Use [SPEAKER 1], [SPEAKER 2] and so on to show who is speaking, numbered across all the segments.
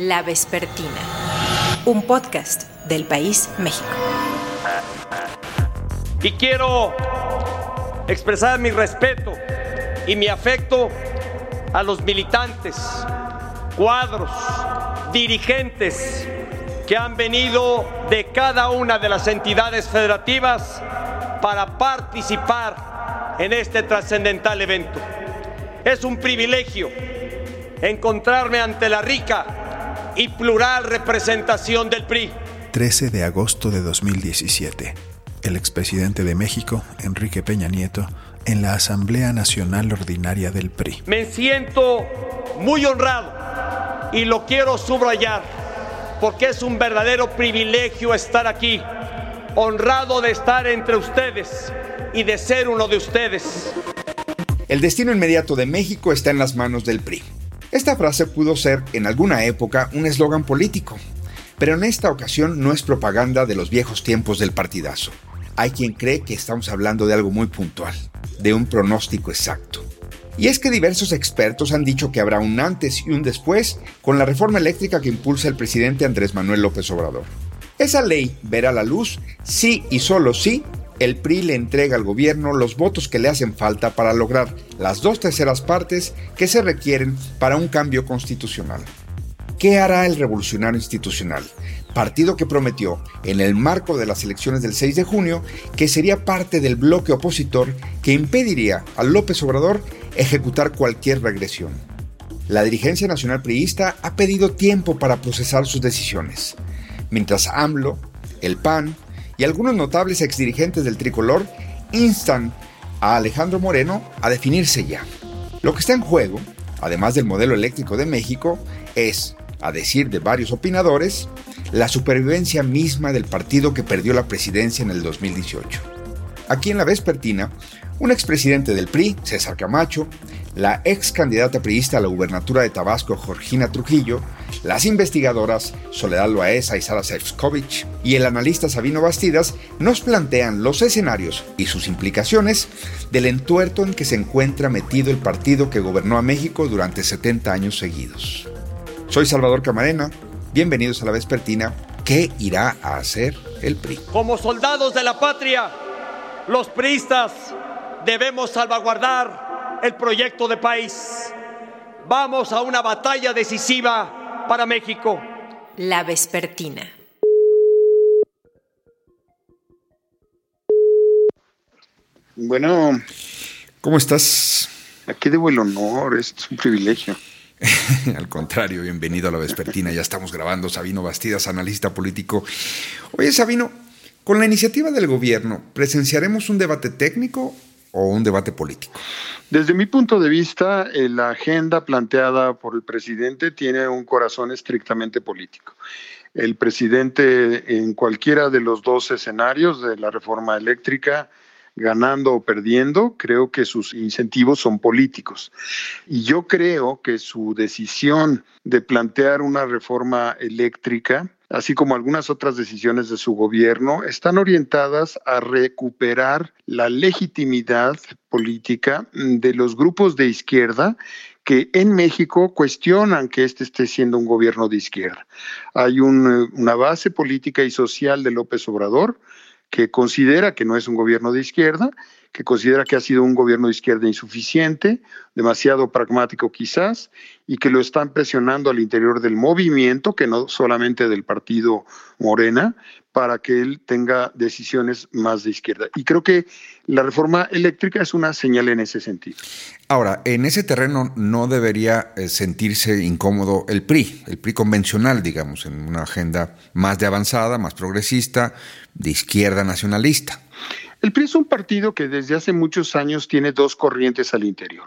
[SPEAKER 1] La Vespertina, un podcast del País México.
[SPEAKER 2] Y quiero expresar mi respeto y mi afecto a los militantes, cuadros, dirigentes que han venido de cada una de las entidades federativas para participar en este trascendental evento. Es un privilegio encontrarme ante la rica y plural representación del PRI.
[SPEAKER 3] 13 de agosto de 2017. El expresidente de México, Enrique Peña Nieto, en la Asamblea Nacional Ordinaria del PRI.
[SPEAKER 2] Me siento muy honrado y lo quiero subrayar porque es un verdadero privilegio estar aquí, honrado de estar entre ustedes y de ser uno de ustedes.
[SPEAKER 4] El destino inmediato de México está en las manos del PRI. Esta frase pudo ser en alguna época un eslogan político, pero en esta ocasión no es propaganda de los viejos tiempos del partidazo. Hay quien cree que estamos hablando de algo muy puntual, de un pronóstico exacto. Y es que diversos expertos han dicho que habrá un antes y un después con la reforma eléctrica que impulsa el presidente Andrés Manuel López Obrador. Esa ley verá la luz si y solo si el PRI le entrega al gobierno los votos que le hacen falta para lograr las dos terceras partes que se requieren para un cambio constitucional. ¿Qué hará el revolucionario institucional? Partido que prometió, en el marco de las elecciones del 6 de junio, que sería parte del bloque opositor que impediría a López Obrador ejecutar cualquier regresión. La dirigencia nacional priista ha pedido tiempo para procesar sus decisiones, mientras AMLO, el PAN, y algunos notables exdirigentes del tricolor instan a Alejandro Moreno a definirse ya. Lo que está en juego, además del modelo eléctrico de México, es, a decir de varios opinadores, la supervivencia misma del partido que perdió la presidencia en el 2018. Aquí en la vespertina, un expresidente del PRI, César Camacho, la ex candidata priista a la gubernatura de Tabasco, Georgina Trujillo, las investigadoras Soledad Loaesa y Sara Sefcovic y el analista Sabino Bastidas nos plantean los escenarios y sus implicaciones del entuerto en que se encuentra metido el partido que gobernó a México durante 70 años seguidos. Soy Salvador Camarena, bienvenidos a la Vespertina. ¿Qué irá a hacer el PRI?
[SPEAKER 2] Como soldados de la patria, los priistas debemos salvaguardar el proyecto de país. Vamos a una batalla decisiva para México.
[SPEAKER 1] La Vespertina.
[SPEAKER 5] Bueno,
[SPEAKER 4] ¿Cómo estás?
[SPEAKER 5] aquí debo el honor, es un privilegio.
[SPEAKER 4] Al contrario, bienvenido a la Vespertina. Ya estamos grabando. Sabino Bastidas, analista político. Oye, Sabino, con la iniciativa del gobierno, ¿presenciaremos un debate técnico o un debate político?
[SPEAKER 5] Desde mi punto de vista, eh, la agenda planteada por el presidente tiene un corazón estrictamente político. El presidente en cualquiera de los dos escenarios de la reforma eléctrica, ganando o perdiendo, creo que sus incentivos son políticos. Y yo creo que su decisión de plantear una reforma eléctrica así como algunas otras decisiones de su gobierno, están orientadas a recuperar la legitimidad política de los grupos de izquierda que en México cuestionan que este esté siendo un gobierno de izquierda. Hay un, una base política y social de López Obrador que considera que no es un gobierno de izquierda, que considera que ha sido un gobierno de izquierda insuficiente, demasiado pragmático quizás, y que lo están presionando al interior del movimiento, que no solamente del partido Morena, para que él tenga decisiones más de izquierda. Y creo que la reforma eléctrica es una señal en ese sentido.
[SPEAKER 4] Ahora, en ese terreno no debería eh, sentirse incómodo el PRI, el PRI convencional, digamos, en una agenda más de avanzada, más progresista, de izquierda nacionalista.
[SPEAKER 5] El PRI es un partido que desde hace muchos años tiene dos corrientes al interior.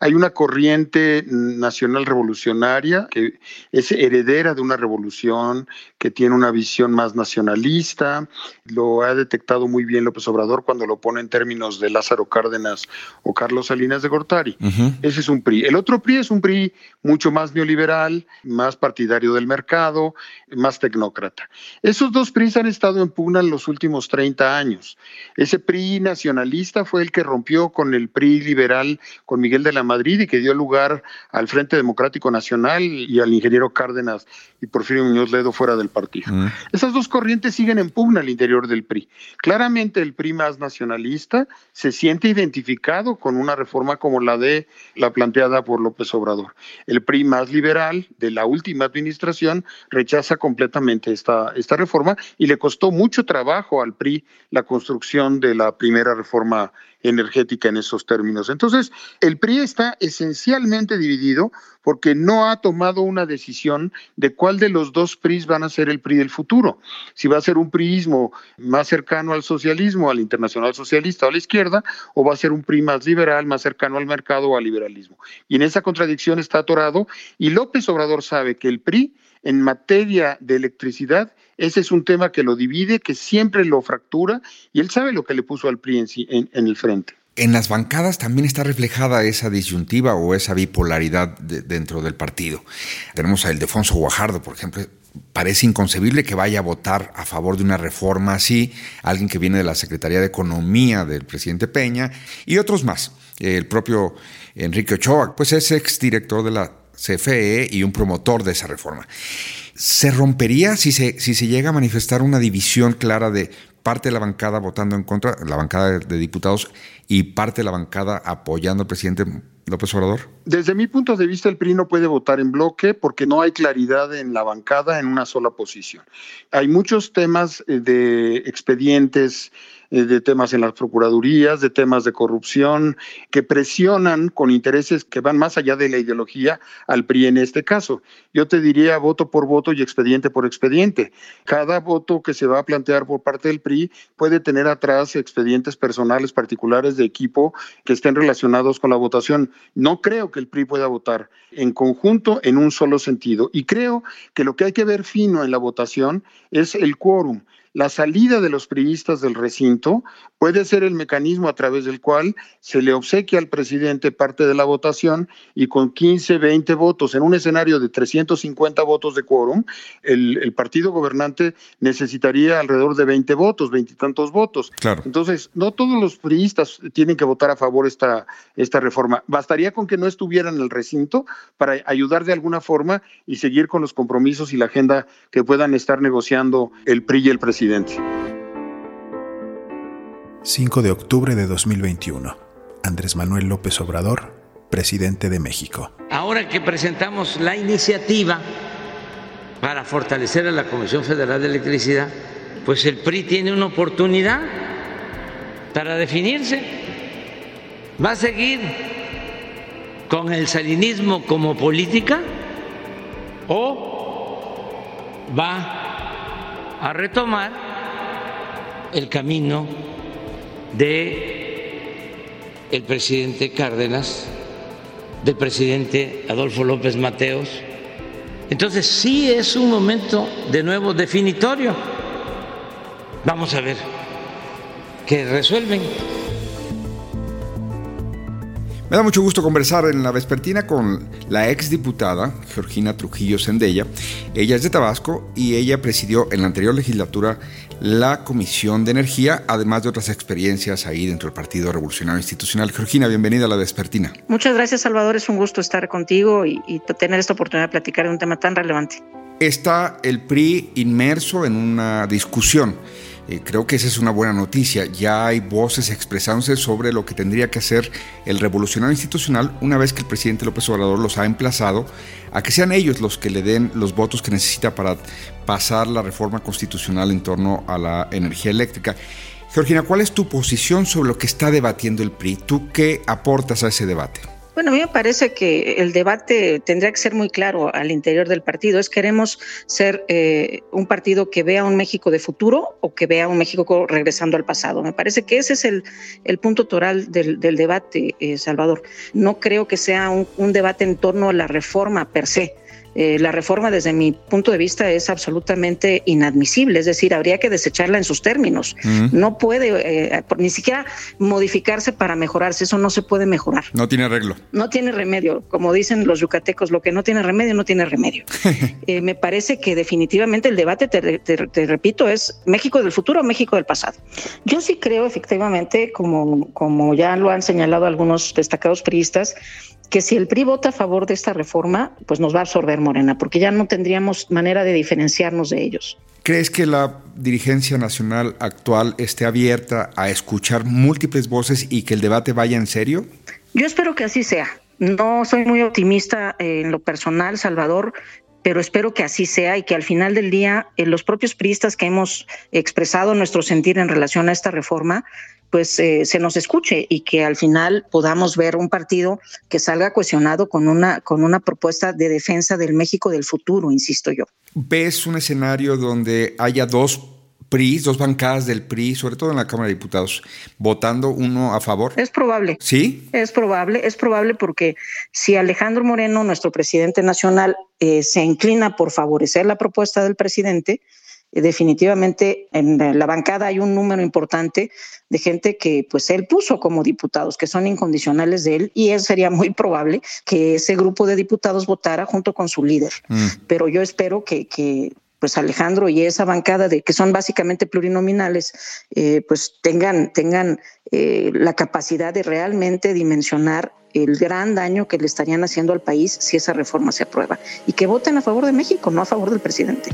[SPEAKER 5] Hay una corriente nacional revolucionaria que es heredera de una revolución que tiene una visión más nacionalista. Lo ha detectado muy bien López Obrador cuando lo pone en términos de Lázaro Cárdenas o Carlos Salinas de Gortari. Ese es un PRI. El otro PRI es un PRI mucho más neoliberal, más partidario del mercado, más tecnócrata. Esos dos PRIs han estado en pugna en los últimos 30 años. Ese PRI nacionalista fue el que rompió con el PRI liberal, con Miguel de la Madrid y que dio lugar al Frente Democrático Nacional y al ingeniero Cárdenas y Porfirio Muñoz Ledo fuera del partido. Mm. Esas dos corrientes siguen en pugna al interior del PRI. Claramente el PRI más nacionalista se siente identificado con una reforma como la de la planteada por López Obrador. El PRI más liberal de la última administración rechaza completamente esta, esta reforma y le costó mucho trabajo al PRI la construcción de la primera reforma energética en esos términos. Entonces, el PRI está esencialmente dividido porque no ha tomado una decisión de cuál de los dos PRIs van a ser el PRI del futuro. Si va a ser un PRIismo más cercano al socialismo, al internacional socialista o a la izquierda, o va a ser un PRI más liberal, más cercano al mercado o al liberalismo. Y en esa contradicción está atorado y López Obrador sabe que el PRI en materia de electricidad, ese es un tema que lo divide, que siempre lo fractura, y él sabe lo que le puso al PRI en, el frente.
[SPEAKER 4] En las bancadas también está reflejada esa disyuntiva o esa bipolaridad dentro del partido. Tenemos a Ildefonso Guajardo, por ejemplo. Parece inconcebible que vaya a votar a favor de una reforma así, alguien que viene de la Secretaría de Economía del presidente Peña y otros más. El propio Enrique Ochoa, pues es exdirector de la CFE y un promotor de esa reforma. ¿Se rompería si se, si se llega a manifestar una división clara de parte de la bancada votando en contra, la bancada de diputados, y parte de la bancada apoyando al presidente López Obrador?
[SPEAKER 5] Desde mi punto de vista, el PRI no puede votar en bloque porque no hay claridad en la bancada en una sola posición. Hay muchos temas eh, de expedientes de temas en las procuradurías, de temas de corrupción, que presionan con intereses que van más allá de la ideología al PRI en este caso. Yo te diría voto por voto y expediente por expediente. Cada voto que se va a plantear por parte del PRI puede tener atrás expedientes personales particulares de equipo que estén relacionados con la votación. No creo que el PRI pueda votar en conjunto en un solo sentido. Y creo que lo que hay que ver fino en la votación es el quórum la salida de los priistas del recinto puede ser el mecanismo a través del cual se le obsequia al presidente parte de la votación y con 15, 20 votos en un escenario de 350 votos de quórum, el, partido gobernante necesitaría alrededor de 20 votos, veintitantos votos.
[SPEAKER 4] Claro.
[SPEAKER 5] Entonces, no todos los priistas tienen que votar a favor esta, esta reforma. Bastaría con que no estuvieran en el recinto para ayudar de alguna forma y seguir con los compromisos y la agenda que puedan estar negociando el PRI y el presidente.
[SPEAKER 3] 5 de octubre de 2021. Andrés Manuel López Obrador, presidente de México.
[SPEAKER 6] Ahora que presentamos la iniciativa para fortalecer a la Comisión Federal de Electricidad, pues el PRI tiene una oportunidad para definirse. ¿Va a seguir con el salinismo como política o va a retomar el camino de el presidente Cárdenas, del presidente Adolfo López Mateos. Entonces sí es un momento de nuevo definitorio. Vamos a ver qué resuelven.
[SPEAKER 4] Me da mucho gusto conversar en la vespertina con la exdiputada Georgina Trujillo Sendella. Ella es de Tabasco y ella presidió en la anterior legislatura la Comisión de Energía, además de otras experiencias ahí dentro del Partido Revolucionario Institucional. Georgina, bienvenida a la vespertina.
[SPEAKER 7] Muchas gracias, Salvador. Es un gusto estar contigo y, y tener esta oportunidad de platicar de un tema tan relevante.
[SPEAKER 4] Está el PRI inmerso en una discusión eh, creo que esa es una buena noticia. Ya hay voces expresándose sobre lo que tendría que hacer el revolucionario institucional una vez que el presidente López Obrador los ha emplazado a que sean ellos los que le den los votos que necesita para pasar la reforma constitucional en torno a la energía eléctrica. Georgina, ¿cuál es tu posición sobre lo que está debatiendo el PRI? ¿Tú qué aportas a ese debate?
[SPEAKER 7] Bueno, a mí me parece que el debate tendría que ser muy claro al interior del partido. Es queremos ser eh, un partido que vea un México de futuro o que vea un México regresando al pasado. Me parece que ese es el, punto toral del, debate, eh, Salvador. No creo que sea un debate en torno a la reforma per se eh, la reforma desde mi punto de vista es absolutamente inadmisible, es decir, habría que desecharla en sus términos. No puede eh, ni siquiera modificarse para mejorarse, eso no se puede mejorar.
[SPEAKER 4] No tiene arreglo.
[SPEAKER 7] No tiene remedio, como dicen los yucatecos, lo que no tiene remedio no tiene remedio. Eh, me parece que definitivamente el debate, te, repito, es México del futuro o México del pasado. Yo sí creo efectivamente, como, como ya lo han señalado algunos destacados priistas, que si el PRI vota a favor de esta reforma, pues nos va a absorber Morena, porque ya no tendríamos manera de diferenciarnos de ellos.
[SPEAKER 4] ¿Crees que la dirigencia nacional actual esté abierta a escuchar múltiples voces y que el debate vaya en serio?
[SPEAKER 7] Yo espero que así sea. No soy muy optimista en lo personal, Salvador, pero espero que así sea y que al final del día eh, los propios priistas que hemos expresado nuestro sentir en relación a esta reforma, pues eh, se nos escuche y que al final podamos ver un partido que salga cuestionado con una, con una propuesta de defensa del México del futuro, insisto yo.
[SPEAKER 4] ¿Ves un escenario donde haya dos PRI, dos bancadas del PRI, sobre todo en la Cámara de Diputados, votando uno a favor?
[SPEAKER 7] Es probable.
[SPEAKER 4] ¿Sí?
[SPEAKER 7] Es probable, es probable porque si Alejandro Moreno, nuestro presidente nacional, eh, se inclina por favorecer la propuesta del presidente, definitivamente en la bancada hay un número importante de gente que pues él puso como diputados, que son incondicionales de él, y es, sería muy probable que ese grupo de diputados votara junto con su líder. Mm. Pero yo espero que, que pues Alejandro y esa bancada de que son básicamente plurinominales, eh, pues tengan, tengan eh, la capacidad de realmente dimensionar el gran daño que le estarían haciendo al país si esa reforma se aprueba y que voten a favor de México, no a favor del presidente.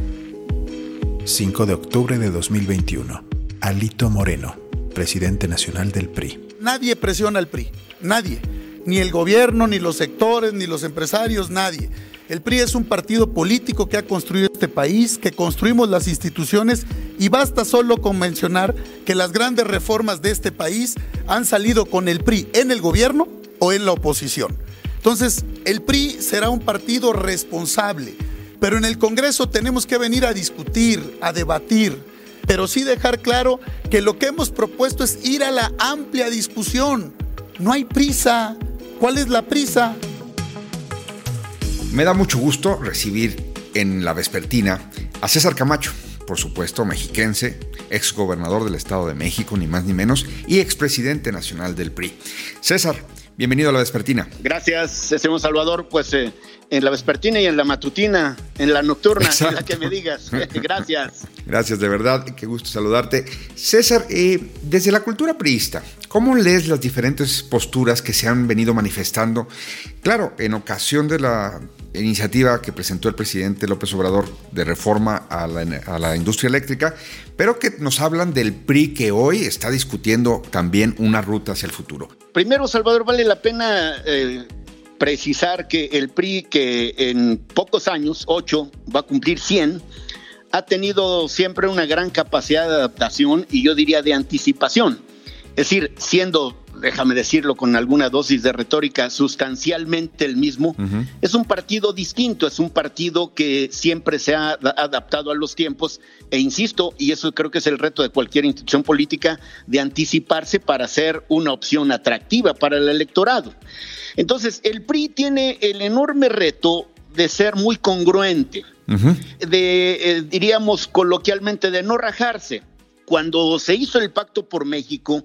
[SPEAKER 3] 5 de octubre de 2021. Alito Moreno, presidente nacional del PRI.
[SPEAKER 8] Nadie presiona al PRI, nadie. Ni el gobierno, ni los sectores, ni los empresarios, nadie. El PRI es un partido político que ha construido este país, que construimos las instituciones y basta solo con mencionar que las grandes reformas de este país han salido con el PRI en el gobierno o en la oposición. Entonces, el PRI será un partido responsable, pero en el Congreso tenemos que venir a discutir, a debatir, pero sí dejar claro que lo que hemos propuesto es ir a la amplia discusión. No hay prisa. ¿Cuál es la prisa?
[SPEAKER 4] Me da mucho gusto recibir en la vespertina a César Camacho, por supuesto mexiquense, exgobernador del Estado de México, ni más ni menos, y expresidente nacional del PRI. César, bienvenido a la vespertina.
[SPEAKER 9] Gracias, estimado Salvador. Pues eh, en la vespertina y en la matutina, en la nocturna, en la que me digas. Gracias.
[SPEAKER 4] Gracias, de verdad, qué gusto saludarte. César, eh, desde la cultura priista, ¿cómo lees las diferentes posturas que se han venido manifestando? Claro, en ocasión de la iniciativa que presentó el presidente López Obrador de reforma a la, industria eléctrica, pero que nos hablan del PRI que hoy está discutiendo también una ruta hacia el futuro.
[SPEAKER 9] Primero, Salvador, vale la pena eh, precisar que el PRI, que en pocos años, ocho, va a cumplir 100, ha tenido siempre una gran capacidad de adaptación y yo diría de anticipación. Es decir, siendo, déjame decirlo con alguna dosis de retórica, sustancialmente el mismo, es un partido distinto, es un partido que siempre se ha adaptado a los tiempos e insisto, y eso creo que es el reto de cualquier institución política, de anticiparse para ser una opción atractiva para el electorado. Entonces, el PRI tiene el enorme reto de ser muy congruente, de, eh, diríamos coloquialmente, de no rajarse. Cuando se hizo el Pacto por México,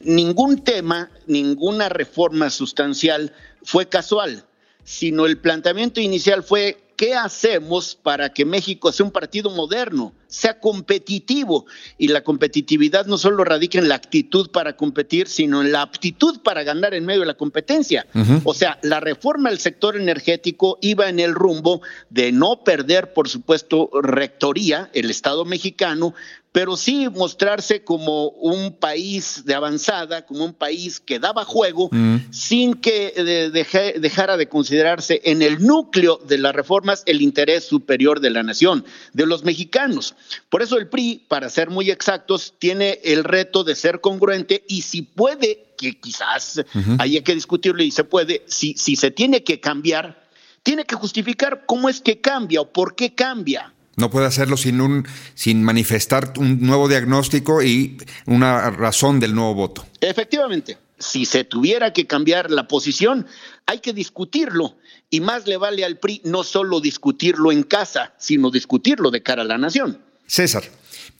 [SPEAKER 9] ningún tema, ninguna reforma sustancial fue casual, sino el planteamiento inicial fue ¿Qué hacemos para que México sea un partido moderno, sea competitivo? Y la competitividad no solo radica en la actitud para competir, sino en la aptitud para ganar en medio de la competencia. O sea, la reforma del sector energético iba en el rumbo de no perder, por supuesto, rectoría, el Estado mexicano, pero sí mostrarse como un país de avanzada, como un país que daba juego, mm. sin que eh, dejara de considerarse en el núcleo de las reformas el interés superior de la nación, de los mexicanos. Por eso el PRI, para ser muy exactos, tiene el reto de ser congruente y si puede, que quizás haya que discutirlo y se puede, si, si se tiene que cambiar, tiene que justificar cómo es que cambia o por qué cambia.
[SPEAKER 4] No puede hacerlo sin, un, sin manifestar un nuevo diagnóstico y una razón del nuevo voto.
[SPEAKER 9] Efectivamente, si se tuviera que cambiar la posición, hay que discutirlo. Y más le vale al PRI no solo discutirlo en casa, sino discutirlo de cara a la nación.
[SPEAKER 4] César,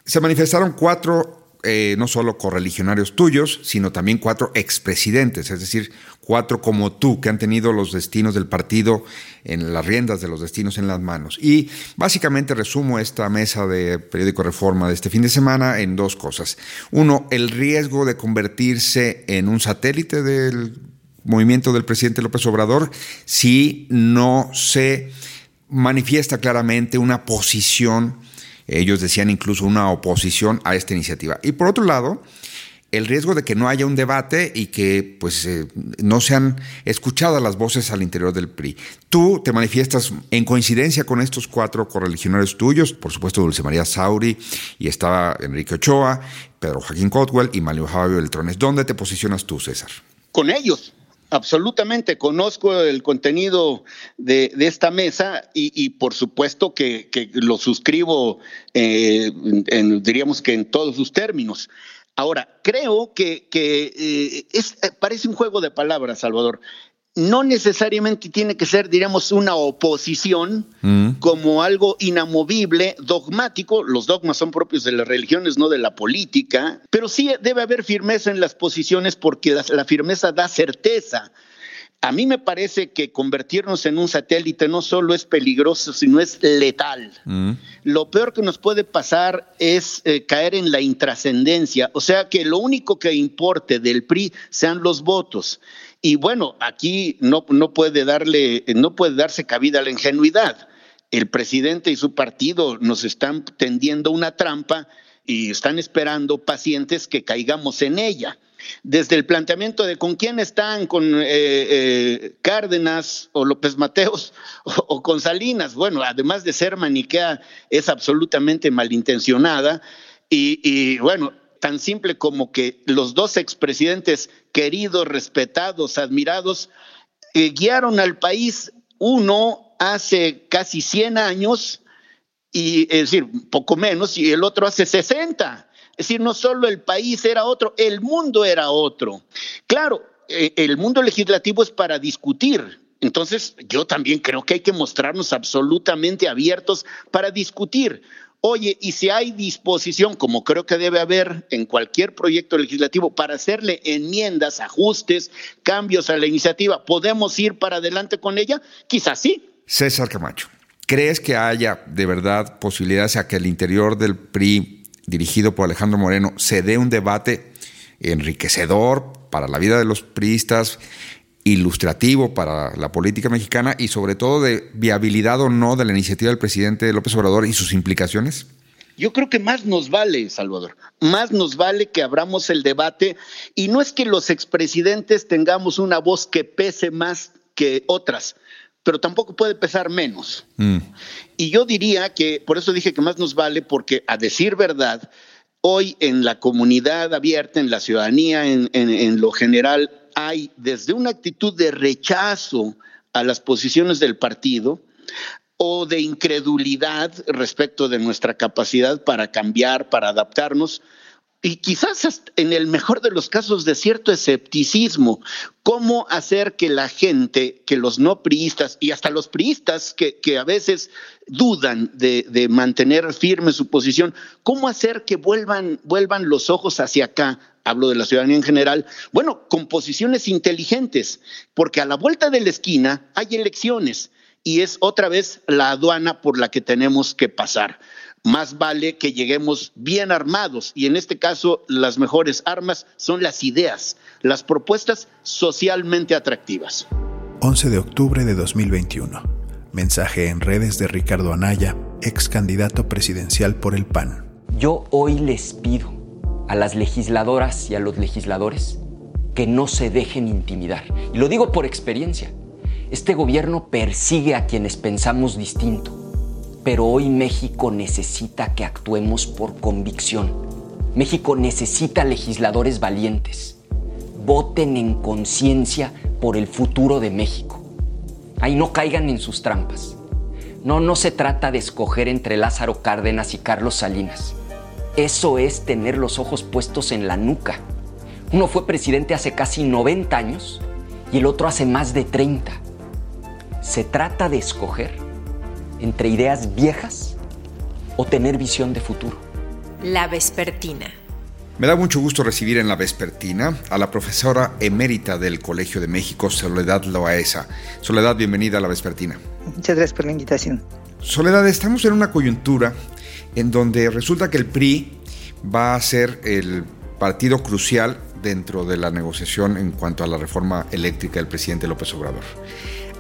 [SPEAKER 4] se manifestaron cuatro eh, no solo correligionarios tuyos, sino también cuatro expresidentes, es decir, cuatro como tú, que han tenido los destinos del partido en las riendas de los destinos en las manos. Y básicamente resumo esta mesa de periódico Reforma de este fin de semana en dos cosas. Uno, el riesgo de convertirse en un satélite del movimiento del presidente López Obrador si no se manifiesta claramente una posición, ellos decían incluso una oposición a esta iniciativa. Y por otro lado, el riesgo de que no haya un debate y que pues eh, no sean escuchadas las voces al interior del PRI. Tú te manifiestas en coincidencia con estos cuatro correligionarios tuyos, por supuesto Dulce María Sauri y estaba Enrique Ochoa, Pedro Joaquín Cotwell y Mario Javier Beltrones. ¿Dónde te posicionas tú, César?
[SPEAKER 9] Con ellos. Absolutamente, conozco el contenido de, esta mesa y, por supuesto que, lo suscribo, eh, diríamos que en todos sus términos. Ahora, creo que, eh, eh, parece un juego de palabras, Salvador. No necesariamente tiene que ser, diríamos, una oposición mm. como algo inamovible, dogmático. Los dogmas son propios de las religiones, no de la política. Pero sí debe haber firmeza en las posiciones porque la firmeza da certeza a mí me parece que convertirnos en un satélite no solo es peligroso, sino es letal. Mm. Lo peor que nos puede pasar es eh, caer en la intrascendencia, o sea, que lo único que importe del PRI sean los votos. Y bueno, aquí no, no, puede darle, no puede darse cabida a la ingenuidad. El presidente y su partido nos están tendiendo una trampa y están esperando pacientes que caigamos en ella desde el planteamiento de con quién están, con eh, eh, Cárdenas o López Mateos o, con Salinas. Bueno, además de ser maniquea, es absolutamente malintencionada. Y, bueno, tan simple como que los dos expresidentes queridos, respetados, admirados, eh, guiaron al país uno hace casi 100 años, y es decir, poco menos, y el otro hace 60. Es decir, no solo el país era otro, el mundo era otro. Claro, eh, el mundo legislativo es para discutir. Entonces, yo también creo que hay que mostrarnos absolutamente abiertos para discutir. Oye, y si hay disposición, como creo que debe haber en cualquier proyecto legislativo, para hacerle enmiendas, ajustes, cambios a la iniciativa, ¿podemos ir para adelante con ella? Quizás sí.
[SPEAKER 4] César Camacho, ¿crees que haya de verdad posibilidades a que el interior del PRI dirigido por Alejandro Moreno, se dé un debate enriquecedor para la vida de los priistas, ilustrativo para la política mexicana y sobre todo de viabilidad o no de la iniciativa del presidente López Obrador y sus implicaciones?
[SPEAKER 9] Yo creo que más nos vale, Salvador, más nos vale que abramos el debate y no es que los expresidentes tengamos una voz que pese más que otras, pero tampoco puede pesar menos. Mm. Y yo diría que, por eso dije que más nos vale, porque a decir verdad, hoy en la comunidad abierta, en la ciudadanía, en, en lo general, hay desde una actitud de rechazo a las posiciones del partido, o de incredulidad respecto de nuestra capacidad para cambiar, para adaptarnos, y quizás en el mejor de los casos de cierto escepticismo, cómo hacer que la gente, que los no priistas y hasta los priistas que, a veces dudan de, de, mantener firme su posición, cómo hacer que vuelvan, vuelvan los ojos hacia acá, hablo de la ciudadanía en general, bueno, con posiciones inteligentes, porque a la vuelta de la esquina hay elecciones y es otra vez la aduana por la que tenemos que pasar más vale que lleguemos bien armados y en este caso las mejores armas son las ideas, las propuestas socialmente atractivas.
[SPEAKER 3] 11 de octubre de 2021. Mensaje en redes de Ricardo Anaya, ex candidato presidencial por el PAN.
[SPEAKER 10] Yo hoy les pido a las legisladoras y a los legisladores que no se dejen intimidar. Y lo digo por experiencia. Este gobierno persigue a quienes pensamos distinto pero hoy México necesita que actuemos por convicción. México necesita legisladores valientes. Voten en conciencia por el futuro de México. Ahí no caigan en sus trampas. No, no se trata de escoger entre Lázaro Cárdenas y Carlos Salinas. Eso es tener los ojos puestos en la nuca. Uno fue presidente hace casi 90 años y el otro hace más de 30. Se trata de escoger entre ideas viejas o tener visión de futuro.
[SPEAKER 1] La Vespertina.
[SPEAKER 4] Me da mucho gusto recibir en la Vespertina a la profesora emérita del Colegio de México, Soledad Loaesa. Soledad, bienvenida a la Vespertina.
[SPEAKER 11] Muchas gracias por la invitación.
[SPEAKER 4] Soledad, estamos en una coyuntura en donde resulta que el PRI va a ser el partido crucial dentro de la negociación en cuanto a la reforma eléctrica del presidente López Obrador.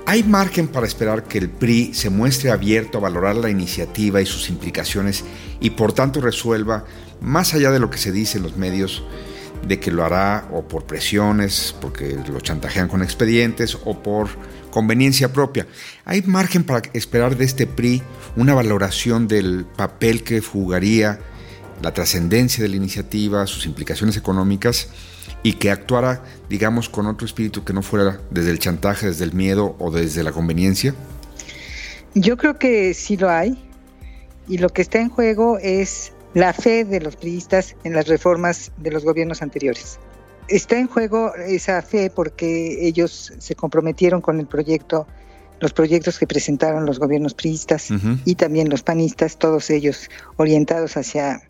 [SPEAKER 4] ¿Hay margen para esperar que el PRI se muestre abierto a valorar la iniciativa y sus implicaciones y por tanto resuelva, más allá de lo que se dice en los medios, de que lo hará o por presiones, porque lo chantajean con expedientes o por conveniencia propia. ¿Hay margen para esperar de este PRI una valoración del papel que jugaría, la trascendencia de la iniciativa, sus implicaciones económicas y que actuara, digamos, con otro espíritu que no fuera desde el chantaje, desde el miedo o desde la conveniencia?
[SPEAKER 11] Yo creo que sí lo hay y lo que está en juego es la fe de los priistas en las reformas de los gobiernos anteriores. Está en juego esa fe porque ellos se comprometieron con el proyecto, los proyectos que presentaron los gobiernos priistas y también los panistas, todos ellos orientados hacia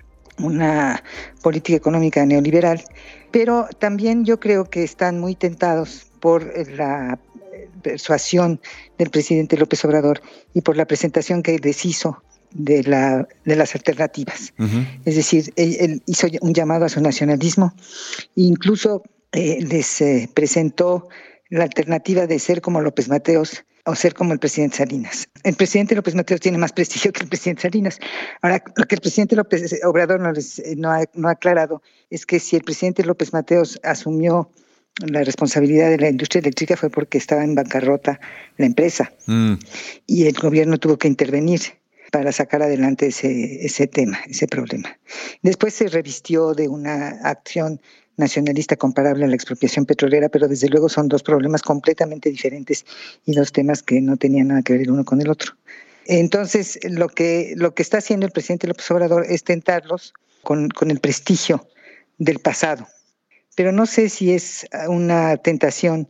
[SPEAKER 11] una política económica neoliberal, pero también yo creo que están muy tentados por la persuasión del presidente López Obrador y por la presentación que les hizo de, la, de las alternativas. Es decir, él, hizo un llamado a su nacionalismo e incluso eh, les eh, presentó la alternativa de ser como López Mateos o ser como el presidente Salinas. El presidente López Mateos tiene más prestigio que el presidente Salinas. Ahora, lo que el presidente López Obrador no, les, no, ha, no ha aclarado es que si el presidente López Mateos asumió la responsabilidad de la industria eléctrica fue porque estaba en bancarrota la empresa mm. y el gobierno tuvo que intervenir para sacar adelante ese, ese tema, ese problema. Después se revistió de una acción nacionalista comparable a la expropiación petrolera, pero desde luego son dos problemas completamente diferentes y dos temas que no tenían nada que ver el uno con el otro. Entonces, lo que, lo que está haciendo el presidente López Obrador es tentarlos con, con el prestigio del pasado. Pero no sé si es una tentación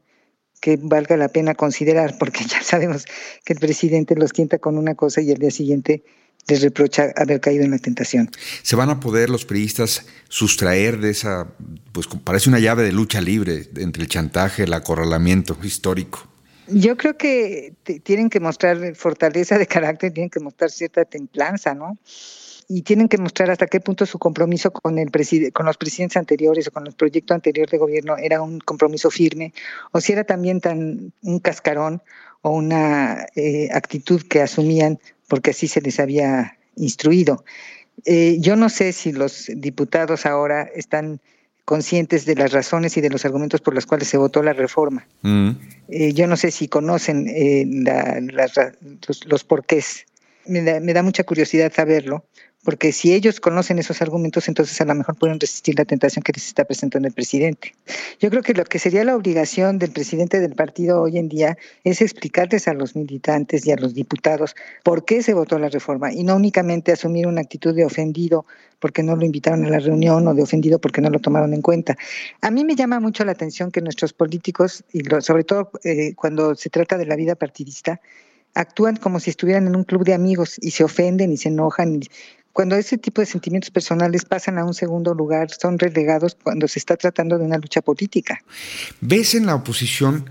[SPEAKER 11] que valga la pena considerar, porque ya sabemos que el presidente los tienta con una cosa y al día siguiente les reprocha haber caído en la tentación.
[SPEAKER 4] ¿Se van a poder los periodistas sustraer de esa, pues parece una llave de lucha libre entre el chantaje, el acorralamiento histórico?
[SPEAKER 11] Yo creo que tienen que mostrar fortaleza de carácter, tienen que mostrar cierta templanza, ¿no? y tienen que mostrar hasta qué punto su compromiso con el con los presidentes anteriores o con el proyecto anterior de gobierno era un compromiso firme o si era también tan un cascarón o una eh, actitud que asumían porque así se les había instruido. Eh, yo no sé si los diputados ahora están conscientes de las razones y de los argumentos por los cuales se votó la reforma. Mm. Eh, yo no sé si conocen los, los porqués. Me da, me da mucha curiosidad saberlo, porque si ellos conocen esos argumentos, entonces a lo mejor pueden resistir la tentación que les está presentando el presidente. Yo creo que lo que sería la obligación del presidente del partido hoy en día es explicarles a los militantes y a los diputados por qué se votó la reforma y no únicamente asumir una actitud de ofendido porque no lo invitaron a la reunión o de ofendido porque no lo tomaron en cuenta. A mí me llama mucho la atención que nuestros políticos, y sobre todo eh, cuando se trata de la vida partidista, actúan como si estuvieran en un club de amigos y se ofenden y se enojan cuando ese tipo de sentimientos personales pasan a un segundo lugar, son relegados cuando se está tratando de una lucha política.
[SPEAKER 4] ¿Ves en la oposición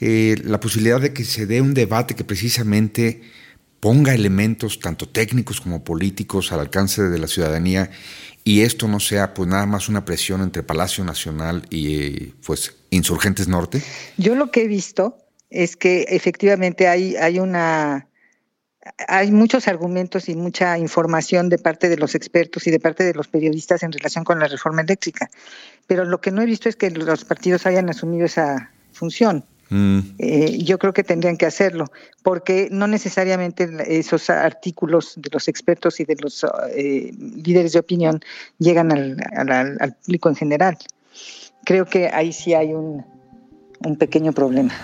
[SPEAKER 4] eh, la posibilidad de que se dé un debate que precisamente ponga elementos tanto técnicos como políticos al alcance de la ciudadanía y esto no sea pues nada más una presión entre Palacio Nacional y eh, pues Insurgentes Norte?
[SPEAKER 11] Yo lo que he visto es que efectivamente hay, hay una hay muchos argumentos y mucha información de parte de los expertos y de parte de los periodistas en relación con la reforma eléctrica, pero lo que no he visto es que los partidos hayan asumido esa función. Mm. Eh, yo creo que tendrían que hacerlo, porque no necesariamente esos artículos de los expertos y de los eh, líderes de opinión llegan al, público en general. Creo que ahí sí hay un, un pequeño problema.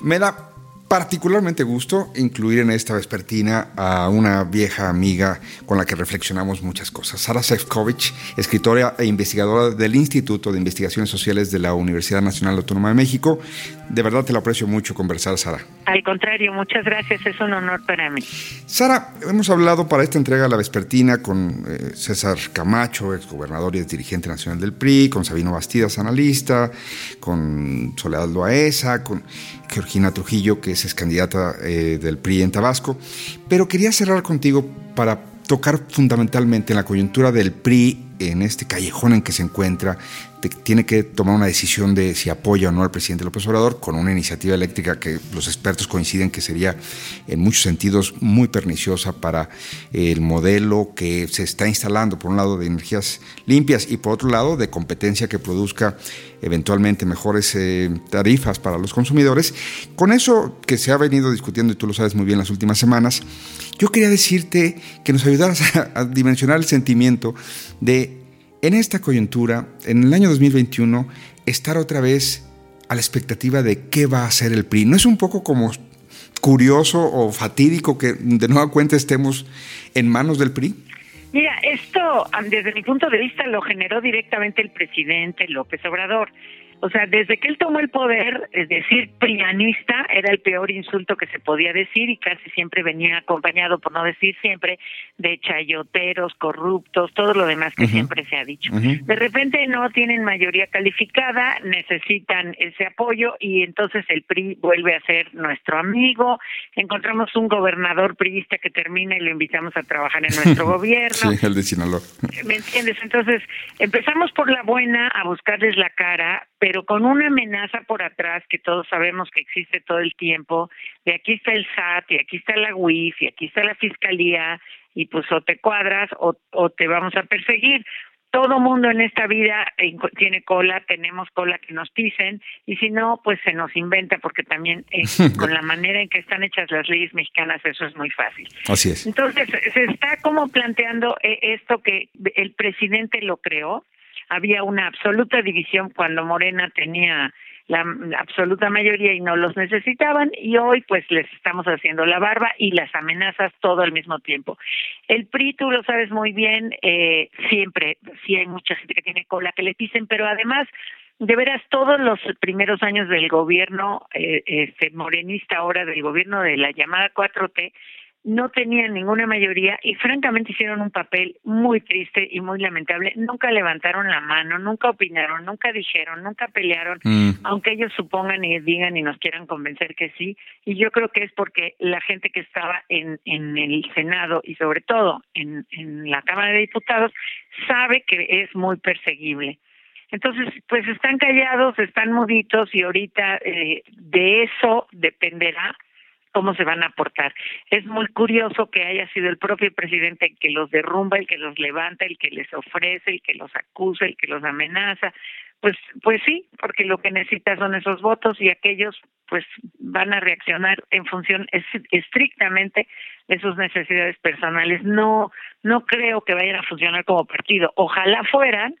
[SPEAKER 4] Me da particularmente gusto incluir en esta vespertina a una vieja amiga con la que reflexionamos muchas cosas. Sara Sefcovic, escritora e investigadora del Instituto de Investigaciones Sociales de la Universidad Nacional Autónoma de México. De verdad te lo aprecio mucho conversar, Sara.
[SPEAKER 12] Al contrario, muchas gracias, es un honor para mí.
[SPEAKER 4] Sara, hemos hablado para esta entrega de la vespertina con eh, César Camacho, exgobernador y dirigente nacional del PRI, con Sabino Bastidas, analista, con Soledad Loaesa, con Georgina Trujillo, que es candidata eh, del PRI en Tabasco. Pero quería cerrar contigo para tocar fundamentalmente en la coyuntura del PRI en este callejón en que se encuentra, tiene que tomar una decisión de si apoya o no al presidente López Obrador con una iniciativa eléctrica que los expertos coinciden que sería en muchos sentidos muy perniciosa para el modelo que se está instalando, por un lado de energías limpias y por otro lado de competencia que produzca eventualmente mejores eh, tarifas para los consumidores. Con eso que se ha venido discutiendo y tú lo sabes muy bien las últimas semanas, yo quería decirte que nos ayudaras a dimensionar el sentimiento de en esta coyuntura, en el año 2021, estar otra vez a la expectativa de qué va a hacer el PRI. ¿No es un poco como curioso o fatídico que de nueva cuenta estemos en manos del PRI?
[SPEAKER 12] Mira, esto desde mi punto de vista lo generó directamente el presidente López Obrador. O sea, desde que él tomó el poder, es decir, prianista era el peor insulto que se podía decir y casi siempre venía acompañado, por no decir siempre, de chayoteros, corruptos, todo lo demás que siempre se ha dicho. De repente no tienen mayoría calificada, necesitan ese apoyo y entonces el PRI vuelve a ser nuestro amigo. Encontramos un gobernador priista que termina y lo invitamos a trabajar en nuestro gobierno.
[SPEAKER 4] Sí, el de Sinaloa.
[SPEAKER 12] ¿Me entiendes? Entonces empezamos por la buena a buscarles la cara, pero con una amenaza por atrás que todos sabemos que existe todo el tiempo, de aquí está el SAT, y aquí está la UIF, y aquí está la Fiscalía, y pues o te cuadras o, o te vamos a perseguir. Todo mundo en esta vida tiene cola, tenemos cola que nos pisen, y si no, pues se nos inventa, porque también eh, con la manera en que están hechas las leyes mexicanas, eso es muy fácil.
[SPEAKER 4] Así es.
[SPEAKER 12] Entonces, se está como planteando eh, esto que el presidente lo creó, había una absoluta división cuando Morena tenía la, absoluta mayoría y no los necesitaban y hoy pues les estamos haciendo la barba y las amenazas todo al mismo tiempo. El PRI, tú lo sabes muy bien, eh, siempre, sí hay mucha gente que tiene cola que le dicen, pero además de veras todos los primeros años del gobierno eh, este morenista ahora del gobierno de la llamada 4T no tenían ninguna mayoría y francamente hicieron un papel muy triste y muy lamentable. Nunca levantaron la mano, nunca opinaron, nunca dijeron, nunca pelearon, mm. aunque ellos supongan y digan y nos quieran convencer que sí. Y yo creo que es porque la gente que estaba en, en el Senado y sobre todo en, en la Cámara de Diputados sabe que es muy perseguible. Entonces, pues están callados, están muditos y ahorita eh, de eso dependerá cómo se van a aportar. Es muy curioso que haya sido el propio presidente el que los derrumba, el que los levanta, el que les ofrece, el que los acusa, el que los amenaza. Pues, pues sí, porque lo que necesita son esos votos y aquellos pues van a reaccionar en función estrictamente de sus necesidades personales. No, no creo que vayan a funcionar como partido. Ojalá fueran,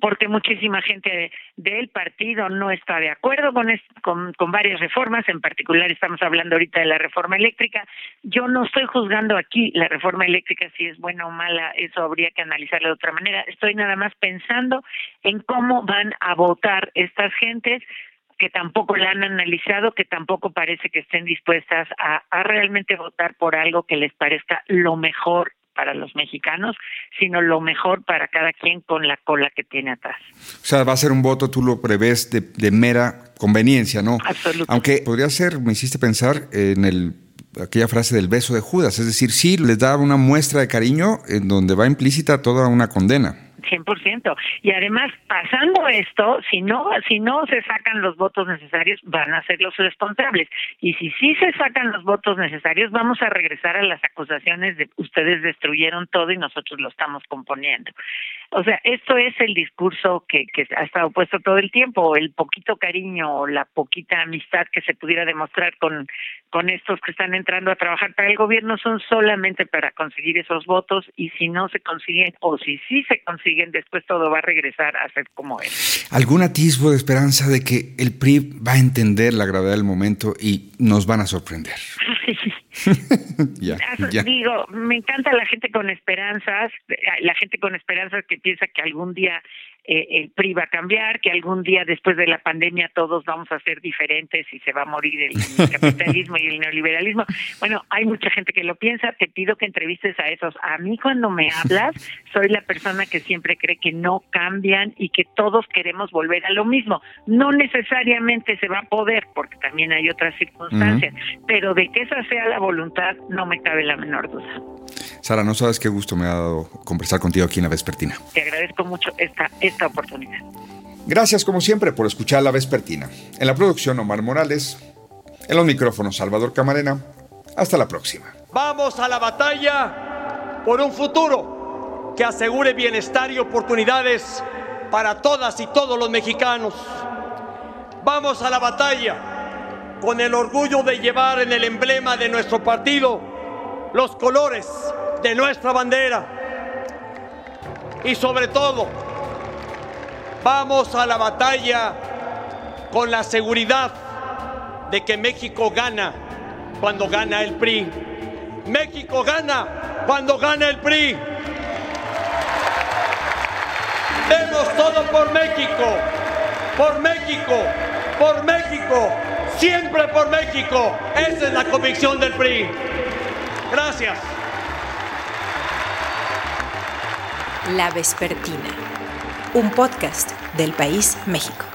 [SPEAKER 12] porque muchísima gente del partido no está de acuerdo con, con, varias reformas, en particular estamos hablando ahorita de la reforma eléctrica. Yo no estoy juzgando aquí la reforma eléctrica si es buena o mala, eso habría que analizarlo de otra manera. Estoy nada más pensando en cómo van a votar estas gentes que tampoco la han analizado, que tampoco parece que estén dispuestas a realmente votar por algo que les parezca lo mejor para los mexicanos, sino lo mejor para cada quien con la cola que tiene atrás.
[SPEAKER 4] O sea, va a ser un voto, tú lo prevés, de, mera conveniencia, ¿no?
[SPEAKER 12] Absolutamente.
[SPEAKER 4] Aunque podría ser, me hiciste pensar en el aquella frase del beso de Judas, es decir, sí les da una muestra de cariño en donde va implícita toda una condena.
[SPEAKER 12] 100%. Y además, pasando esto, si no, si no se sacan los votos necesarios, van a ser los responsables. Y si sí se sacan los votos necesarios, vamos a regresar a las acusaciones de ustedes destruyeron todo y nosotros lo estamos componiendo. O sea, esto es el discurso que, que ha estado puesto todo el tiempo, el poquito cariño o la poquita amistad que se pudiera demostrar con, con estos que están entrando a trabajar para el gobierno son solamente para conseguir esos votos y si no se consiguen o si sí se consiguen, después todo va a regresar a ser como es.
[SPEAKER 4] ¿Algún atisbo de esperanza de que el PRI va a entender la gravedad del momento y nos van a sorprender?
[SPEAKER 12] ya, Digo, me encanta la gente con esperanzas, la gente con esperanzas que piensa que algún día eh, el PRI va a cambiar, que algún día después de la pandemia todos vamos a ser diferentes y se va a morir el capitalismo y el neoliberalismo. Bueno, hay mucha gente que lo piensa, te pido que entrevistes a esos. A mí cuando me hablas, soy la persona que siempre cree que no cambian y que todos queremos volver a lo mismo. No necesariamente se va a poder, porque también hay otras circunstancias, pero de que esa sea la voluntad no me cabe la menor duda.
[SPEAKER 4] Sara, no sabes qué gusto me ha dado conversar contigo aquí en La Vespertina.
[SPEAKER 12] Te agradezco mucho esta, esta oportunidad.
[SPEAKER 4] Gracias como siempre por escuchar La Vespertina. En la producción Omar Morales, en los micrófonos Salvador Camarena. Hasta la próxima.
[SPEAKER 2] Vamos a la batalla por un futuro que asegure bienestar y oportunidades para todas y todos los mexicanos. Vamos a la batalla con el orgullo de llevar en el emblema de nuestro partido los colores de nuestra bandera. Y sobre todo, vamos a la batalla con la seguridad de que México gana cuando gana el PRI. México gana cuando gana el PRI. Demos todo por México, por México, por México, siempre por México. Esa es la convicción del PRI. Gracias.
[SPEAKER 1] La Vespertina, un podcast del País México.